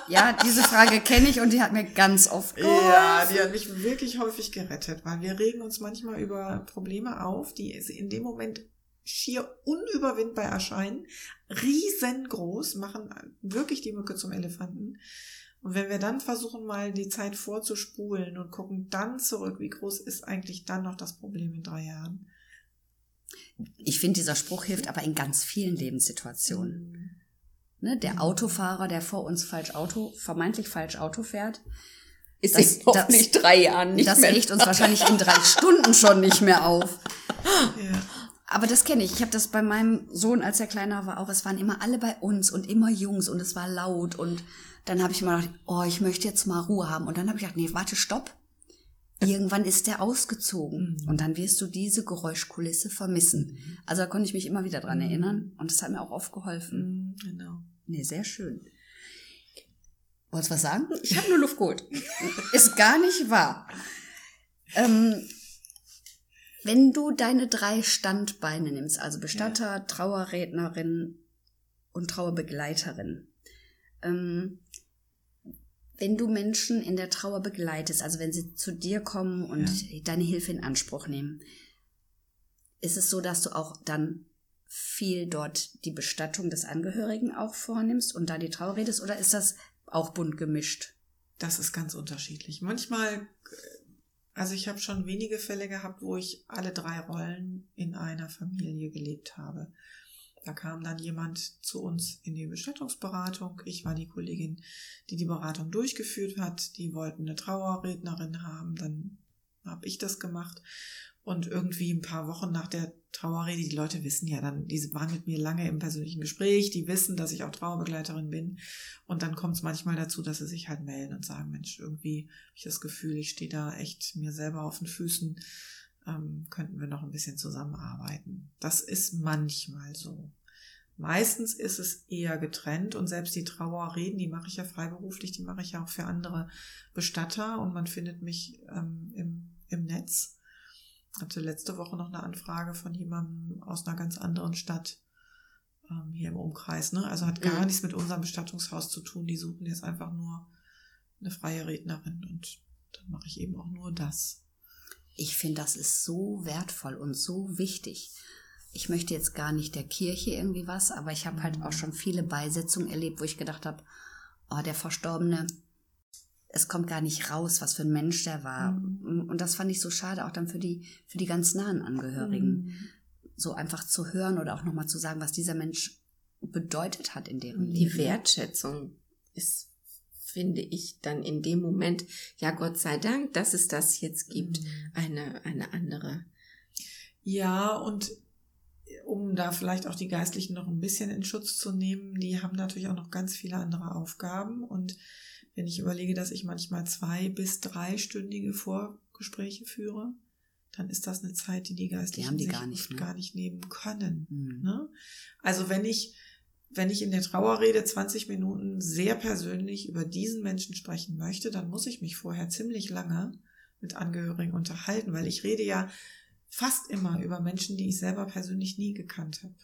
Ja, diese Frage kenne ich und die hat mir ganz oft Ja, die hat mich wirklich häufig gerettet, weil wir regen uns manchmal über Probleme auf, die in dem Moment schier unüberwindbar erscheinen, riesengroß, machen wirklich die Mücke zum Elefanten. Und wenn wir dann versuchen, mal die Zeit vorzuspulen und gucken dann zurück, wie groß ist eigentlich dann noch das Problem in drei Jahren? Ich finde, dieser Spruch hilft aber in ganz vielen Lebenssituationen. Ne, der Autofahrer, der vor uns falsch Auto, vermeintlich falsch Auto fährt, Ist Das- in hoffentlich drei Jahren nicht das mehr. regt uns wahrscheinlich in drei Stunden schon nicht mehr auf. Ja. Aber das kenne ich. Ich habe das bei meinem Sohn, als er kleiner war, auch. Es waren immer alle bei uns und immer Jungs und es war laut. Und dann habe ich immer gedacht, oh, ich möchte jetzt mal Ruhe haben. Und dann habe ich gedacht, nee, warte, stopp. Irgendwann ist der ausgezogen mhm. und dann wirst du diese Geräuschkulisse vermissen. Mhm. Also da konnte ich mich immer wieder dran mhm. erinnern und das hat mir auch oft geholfen. Mhm, genau. Nee, sehr schön. Wolltest du was sagen? Ich habe nur Luft geholt. ist gar nicht wahr. Ähm, wenn du deine drei Standbeine nimmst, also Bestatter, ja. Trauerrednerin und Trauerbegleiterin, ähm, wenn du Menschen in der Trauer begleitest, also wenn sie zu dir kommen und ja. deine Hilfe in Anspruch nehmen, ist es so, dass du auch dann viel dort die Bestattung des Angehörigen auch vornimmst und da die Trauer redest oder ist das auch bunt gemischt? Das ist ganz unterschiedlich. Manchmal, also ich habe schon wenige Fälle gehabt, wo ich alle drei Rollen in einer Familie gelebt habe. Da kam dann jemand zu uns in die Bestattungsberatung. Ich war die Kollegin, die die Beratung durchgeführt hat. Die wollten eine Trauerrednerin haben. Dann habe ich das gemacht. Und irgendwie ein paar Wochen nach der Trauerrede, die Leute wissen ja dann, die waren mit mir lange im persönlichen Gespräch, die wissen, dass ich auch Trauerbegleiterin bin. Und dann kommt es manchmal dazu, dass sie sich halt melden und sagen, Mensch, irgendwie habe ich das Gefühl, ich stehe da echt mir selber auf den Füßen ähm, könnten wir noch ein bisschen zusammenarbeiten. Das ist manchmal so. Meistens ist es eher getrennt und selbst die Trauerreden, die mache ich ja freiberuflich, die mache ich ja auch für andere Bestatter und man findet mich ähm, im, im Netz. Hatte letzte Woche noch eine Anfrage von jemandem aus einer ganz anderen Stadt ähm, hier im Umkreis. Ne? Also hat gar mhm. nichts mit unserem Bestattungshaus zu tun. Die suchen jetzt einfach nur eine freie Rednerin und dann mache ich eben auch nur das. Ich finde, das ist so wertvoll und so wichtig. Ich möchte jetzt gar nicht der Kirche irgendwie was, aber ich habe halt auch schon viele Beisetzungen erlebt, wo ich gedacht habe, oh, der Verstorbene, es kommt gar nicht raus, was für ein Mensch der war. Mhm. Und das fand ich so schade, auch dann für die, für die ganz nahen Angehörigen. Mhm. So einfach zu hören oder auch nochmal zu sagen, was dieser Mensch bedeutet hat in deren Leben. Die Wertschätzung ist finde ich dann in dem Moment, ja Gott sei Dank, dass es das jetzt gibt, mhm. eine, eine andere. Ja, und um da vielleicht auch die Geistlichen noch ein bisschen in Schutz zu nehmen, die haben natürlich auch noch ganz viele andere Aufgaben. Und wenn ich überlege, dass ich manchmal zwei bis dreistündige Vorgespräche führe, dann ist das eine Zeit, die die Geistlichen die gar, nicht, ne? gar nicht nehmen können. Mhm. Ne? Also wenn ich wenn ich in der Trauerrede 20 Minuten sehr persönlich über diesen Menschen sprechen möchte, dann muss ich mich vorher ziemlich lange mit Angehörigen unterhalten, weil ich rede ja fast immer über Menschen, die ich selber persönlich nie gekannt habe.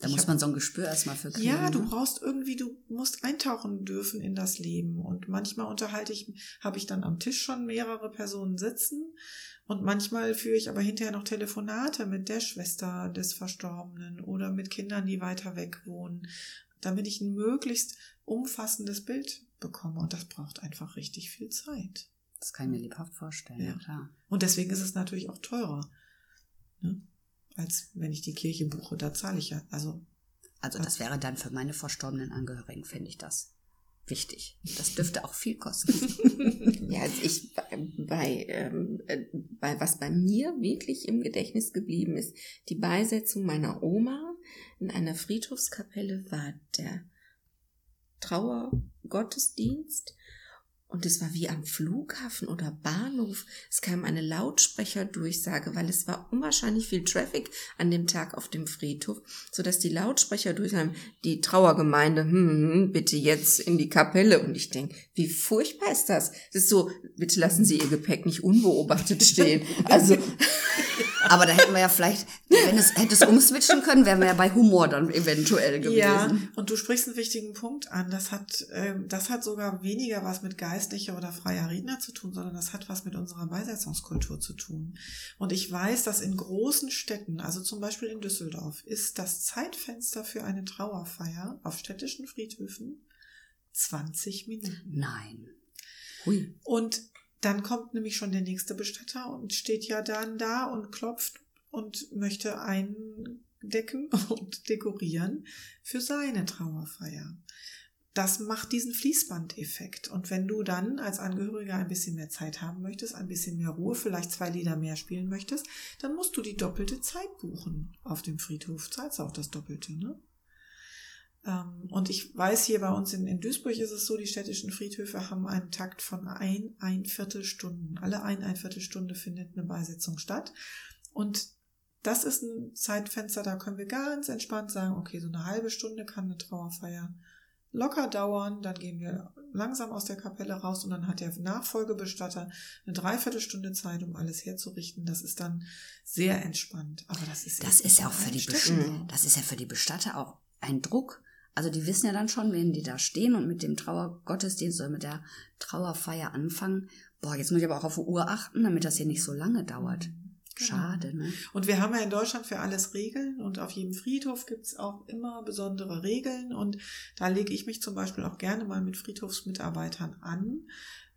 Da muss hab, man so ein Gespür erstmal für kriegen. Ja, du ne? brauchst irgendwie, du musst eintauchen dürfen in das Leben. Und manchmal unterhalte ich, habe ich dann am Tisch schon mehrere Personen sitzen und manchmal führe ich aber hinterher noch Telefonate mit der Schwester des Verstorbenen oder mit Kindern, die weiter weg wohnen, damit ich ein möglichst umfassendes Bild bekomme. Und das braucht einfach richtig viel Zeit. Das kann ich mir lebhaft vorstellen, ja, ja klar. Und deswegen ist es natürlich auch teurer, ne? als wenn ich die Kirche buche. Da zahle ich ja. Also, also das wäre dann für meine verstorbenen Angehörigen, finde ich das wichtig. Das dürfte auch viel kosten. ja, also ich bei, ähm, äh, bei was bei mir wirklich im Gedächtnis geblieben ist, die Beisetzung meiner Oma in einer Friedhofskapelle war der Trauergottesdienst und es war wie am Flughafen oder Bahnhof. Es kam eine Lautsprecherdurchsage, weil es war unwahrscheinlich viel Traffic an dem Tag auf dem Friedhof, sodass die Lautsprecher durchsagen, die Trauergemeinde, hm, hm, bitte jetzt in die Kapelle. Und ich denke, wie furchtbar ist das? Es ist so, bitte lassen Sie Ihr Gepäck nicht unbeobachtet stehen. Also. Aber da hätten wir ja vielleicht, wenn es hätte es umswitchen können, wären wir ja bei Humor dann eventuell gewesen. Ja, und du sprichst einen wichtigen Punkt an. Das hat, ähm, das hat sogar weniger was mit geistlicher oder freier Redner zu tun, sondern das hat was mit unserer Beisetzungskultur zu tun. Und ich weiß, dass in großen Städten, also zum Beispiel in Düsseldorf, ist das Zeitfenster für eine Trauerfeier auf städtischen Friedhöfen 20 Minuten. Nein. Hui. Und dann kommt nämlich schon der nächste Bestatter und steht ja dann da und klopft und möchte eindecken und dekorieren für seine Trauerfeier. Das macht diesen Fließbandeffekt. Und wenn du dann als Angehöriger ein bisschen mehr Zeit haben möchtest, ein bisschen mehr Ruhe, vielleicht zwei Lieder mehr spielen möchtest, dann musst du die doppelte Zeit buchen auf dem Friedhof. Zahlst auch das Doppelte, ne? Ähm, und ich weiß hier bei uns in, in Duisburg ist es so, die städtischen Friedhöfe haben einen Takt von ein, ein Viertelstunden. Alle ein, ein Viertelstunde findet eine Beisetzung statt. Und das ist ein Zeitfenster, da können wir ganz entspannt sagen, okay, so eine halbe Stunde kann eine Trauerfeier locker dauern, dann gehen wir langsam aus der Kapelle raus und dann hat der Nachfolgebestatter eine Dreiviertelstunde Zeit, um alles herzurichten. Das ist dann sehr entspannt. Aber das ist das ist ja auch für die Bestatter, das ist ja für die Bestatter auch ein Druck. Also die wissen ja dann schon, wenn die da stehen und mit dem Trauergottesdienst oder mit der Trauerfeier anfangen. Boah, jetzt muss ich aber auch auf die Uhr achten, damit das hier nicht so lange dauert. Mhm. Genau. Schade, ne? Und wir haben ja in Deutschland für alles Regeln und auf jedem Friedhof gibt's auch immer besondere Regeln und da lege ich mich zum Beispiel auch gerne mal mit Friedhofsmitarbeitern an,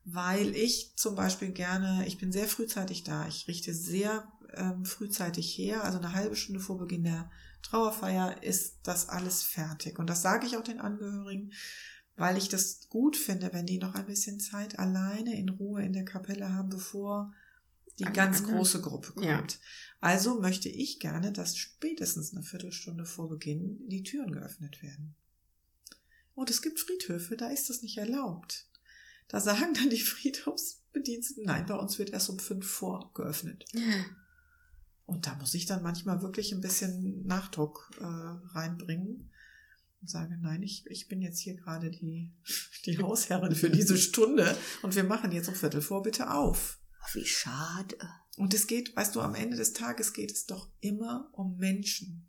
weil ich zum Beispiel gerne, ich bin sehr frühzeitig da, ich richte sehr ähm, frühzeitig her, also eine halbe Stunde vor Beginn der Trauerfeier ist das alles fertig und das sage ich auch den Angehörigen, weil ich das gut finde, wenn die noch ein bisschen Zeit alleine in Ruhe in der Kapelle haben, bevor die An ganz große Gruppe kommt. Ja. Also möchte ich gerne, dass spätestens eine Viertelstunde vor Beginn die Türen geöffnet werden. Und es gibt Friedhöfe, da ist das nicht erlaubt. Da sagen dann die Friedhofsbediensteten, nein, bei uns wird erst um fünf vor geöffnet. Und da muss ich dann manchmal wirklich ein bisschen Nachdruck äh, reinbringen und sage, nein, ich, ich bin jetzt hier gerade die, die Hausherrin für diese Stunde und wir machen jetzt um Viertel vor bitte auf. Wie schade. Und es geht, weißt du, am Ende des Tages geht es doch immer um Menschen.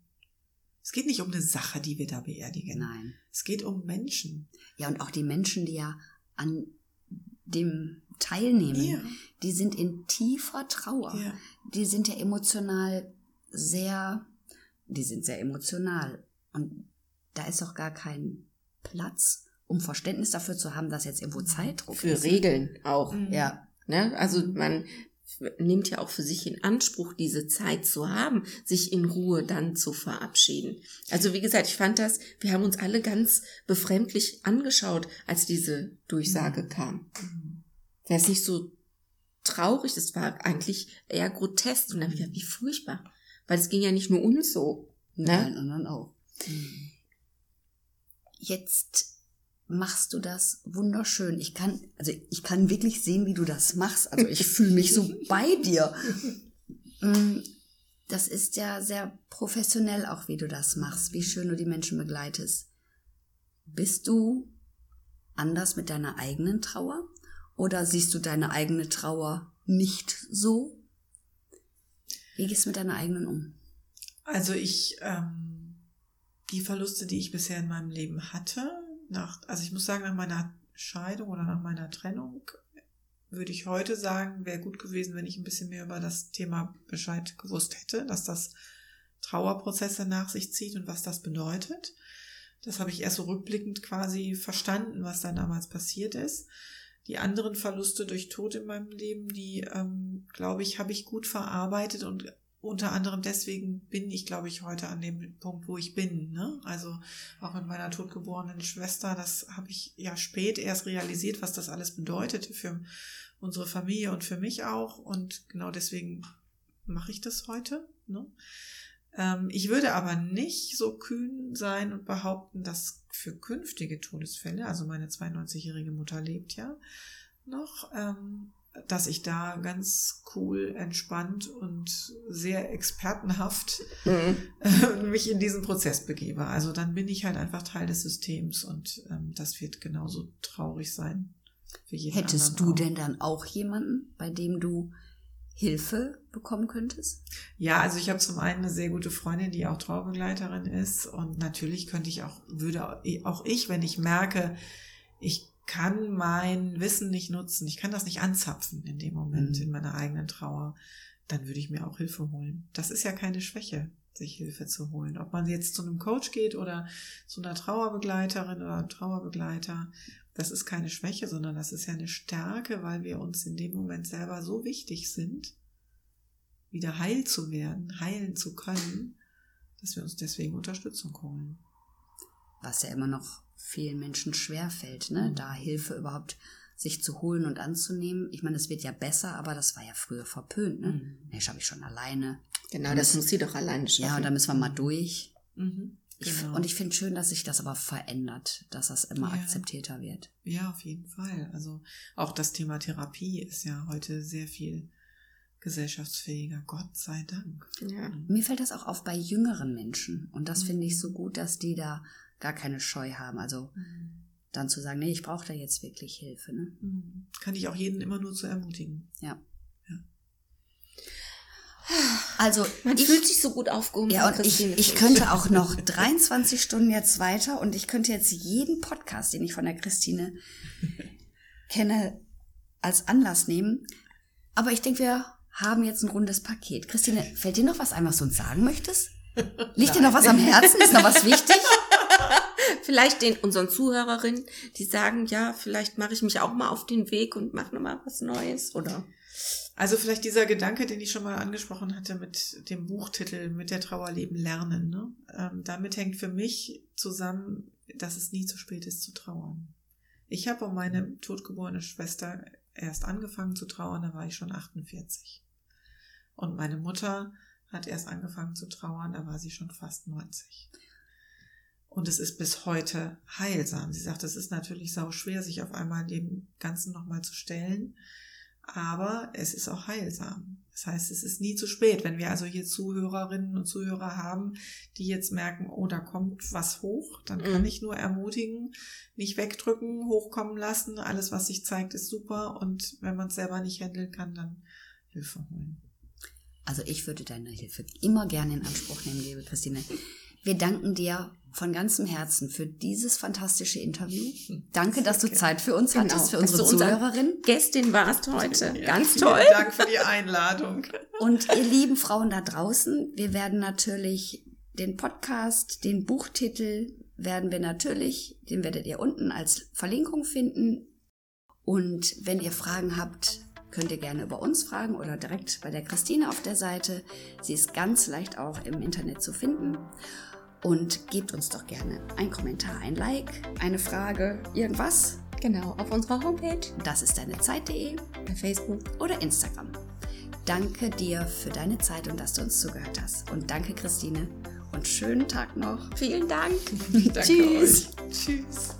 Es geht nicht um eine Sache, die wir da beerdigen. Nein. Es geht um Menschen. Ja, und auch die Menschen, die ja an dem teilnehmen, ja. die sind in tiefer Trauer. Ja. Die sind ja emotional sehr, die sind sehr emotional. Und da ist auch gar kein Platz, um Verständnis dafür zu haben, dass jetzt irgendwo Zeitdruck Für ist. Für Regeln auch, mhm. ja. Ne? Also man nimmt ja auch für sich in Anspruch, diese Zeit zu haben, sich in Ruhe dann zu verabschieden. Also wie gesagt, ich fand das, wir haben uns alle ganz befremdlich angeschaut, als diese Durchsage mhm. kam. Wäre es nicht so traurig, das war eigentlich eher grotesk. Und dann wieder, wie furchtbar. Weil es ging ja nicht nur uns so. Ne? Nein, anderen auch. Mhm. Jetzt machst du das wunderschön. Ich kann, also ich kann wirklich sehen, wie du das machst. Also ich fühle mich so bei dir. Mm, das ist ja sehr professionell auch, wie du das machst, wie schön du die Menschen begleitest. Bist du anders mit deiner eigenen Trauer? Oder siehst du deine eigene Trauer nicht so? Wie gehst du mit deiner eigenen um? Also ich, ähm, die Verluste, die ich bisher in meinem Leben hatte, nach, also ich muss sagen, nach meiner Scheidung oder nach meiner Trennung würde ich heute sagen, wäre gut gewesen, wenn ich ein bisschen mehr über das Thema Bescheid gewusst hätte, dass das Trauerprozesse nach sich zieht und was das bedeutet. Das habe ich erst so rückblickend quasi verstanden, was dann damals passiert ist. Die anderen Verluste durch Tod in meinem Leben, die, ähm, glaube ich, habe ich gut verarbeitet und unter anderem deswegen bin ich, glaube ich, heute an dem Punkt, wo ich bin. Ne? Also auch mit meiner totgeborenen Schwester, das habe ich ja spät erst realisiert, was das alles bedeutete für unsere Familie und für mich auch. Und genau deswegen mache ich das heute. Ne? Ähm, ich würde aber nicht so kühn sein und behaupten, dass für künftige Todesfälle, also meine 92-jährige Mutter lebt ja noch, ähm, dass ich da ganz cool, entspannt und sehr expertenhaft mhm. äh, mich in diesen Prozess begebe. Also dann bin ich halt einfach Teil des Systems und ähm, das wird genauso traurig sein. Für jeden Hättest du auch. denn dann auch jemanden, bei dem du Hilfe bekommen könntest? Ja, also ich habe zum einen eine sehr gute Freundin, die auch Trauerbegleiterin ist und natürlich könnte ich auch, würde auch ich, wenn ich merke, ich kann mein Wissen nicht nutzen, ich kann das nicht anzapfen in dem Moment mhm. in meiner eigenen Trauer, dann würde ich mir auch Hilfe holen. Das ist ja keine Schwäche, sich Hilfe zu holen. Ob man jetzt zu einem Coach geht oder zu einer Trauerbegleiterin oder einem Trauerbegleiter, das ist keine Schwäche, sondern das ist ja eine Stärke, weil wir uns in dem Moment selber so wichtig sind, wieder heil zu werden, heilen zu können, dass wir uns deswegen Unterstützung holen. Was ja immer noch vielen Menschen schwerfällt, ne? Mhm. da Hilfe überhaupt sich zu holen und anzunehmen. Ich meine, es wird ja besser, aber das war ja früher verpönt. Ne? Mhm. Nee, schaffe ich schon alleine. Genau, das muss sie doch alleine schaffen. Ja, da müssen wir mal durch. Mhm. Ich, Genau. Und ich finde schön, dass sich das aber verändert, dass das immer Ja. akzeptierter wird. Ja, auf jeden Fall. Also auch das Thema Therapie ist ja heute sehr viel gesellschaftsfähiger, Gott sei Dank. Ja. Mir fällt das auch auf bei jüngeren Menschen. Und das finde ich Mhm. so gut, dass die da gar keine Scheu haben. Also dann zu sagen, nee, ich brauche da jetzt wirklich Hilfe. Ne? Mhm. Kann ich auch jeden immer nur zu ermutigen. Ja. Also Man ich, fühlt sich so gut aufgehoben. ja, und ich, ich könnte auch noch 23 Stunden jetzt weiter und ich könnte jetzt jeden Podcast, den ich von der Christine kenne, als Anlass nehmen. Aber ich denke, wir haben jetzt ein rundes Paket. Christine, fällt dir noch was ein, was du uns sagen möchtest? Liegt dir noch was am Herzen? Ist noch was wichtig? Vielleicht den unseren Zuhörerinnen, die sagen, ja, vielleicht mache ich mich auch mal auf den Weg und mache nochmal was Neues, oder? Also vielleicht dieser Gedanke, den ich schon mal angesprochen hatte mit dem Buchtitel mit der Trauer leben lernen. Ne? Ähm, damit hängt für mich zusammen, dass es nie zu spät ist zu trauern. Ich habe um meine totgeborene Schwester erst angefangen zu trauern, da war ich schon 48. Und meine Mutter hat erst angefangen zu trauern, da war sie schon fast 90. Und es ist bis heute heilsam. Sie sagt, es ist natürlich sau schwer, sich auf einmal dem Ganzen nochmal zu stellen aber es ist auch heilsam. Das heißt, es ist nie zu spät. Wenn wir also hier Zuhörerinnen und Zuhörer haben, die jetzt merken, oh, da kommt was hoch, dann kann Mhm. ich nur ermutigen, nicht wegdrücken, hochkommen lassen. Alles, was sich zeigt, ist super. Und wenn man es selber nicht handeln kann, dann Hilfe holen. Also ich würde deine Hilfe immer gerne in Anspruch nehmen, liebe Christine. Wir danken dir von ganzem Herzen für dieses fantastische Interview. Danke, dass du Zeit für uns Genau, hattest, für unsere du unser- Zuhörerin. Gästin warst heute. Ja, Ganz vielen toll. Dank für die Einladung. Und ihr lieben Frauen da draußen, wir werden natürlich den Podcast, den Buchtitel werden wir natürlich, den werdet ihr unten als Verlinkung finden. Und wenn ihr Fragen habt, könnt ihr gerne über uns fragen oder direkt bei der Christine auf der Seite. Sie ist ganz leicht auch im Internet zu finden. Und gebt uns doch gerne ein Kommentar, ein Like, eine Frage, irgendwas. Genau, auf unserer Homepage, Das ist deine Zeit.de bei Facebook. oder Instagram. Danke dir für deine Zeit und dass du uns zugehört hast. Und danke, Christine. Und schönen Tag noch. Vielen Dank. Tschüss. euch. Tschüss.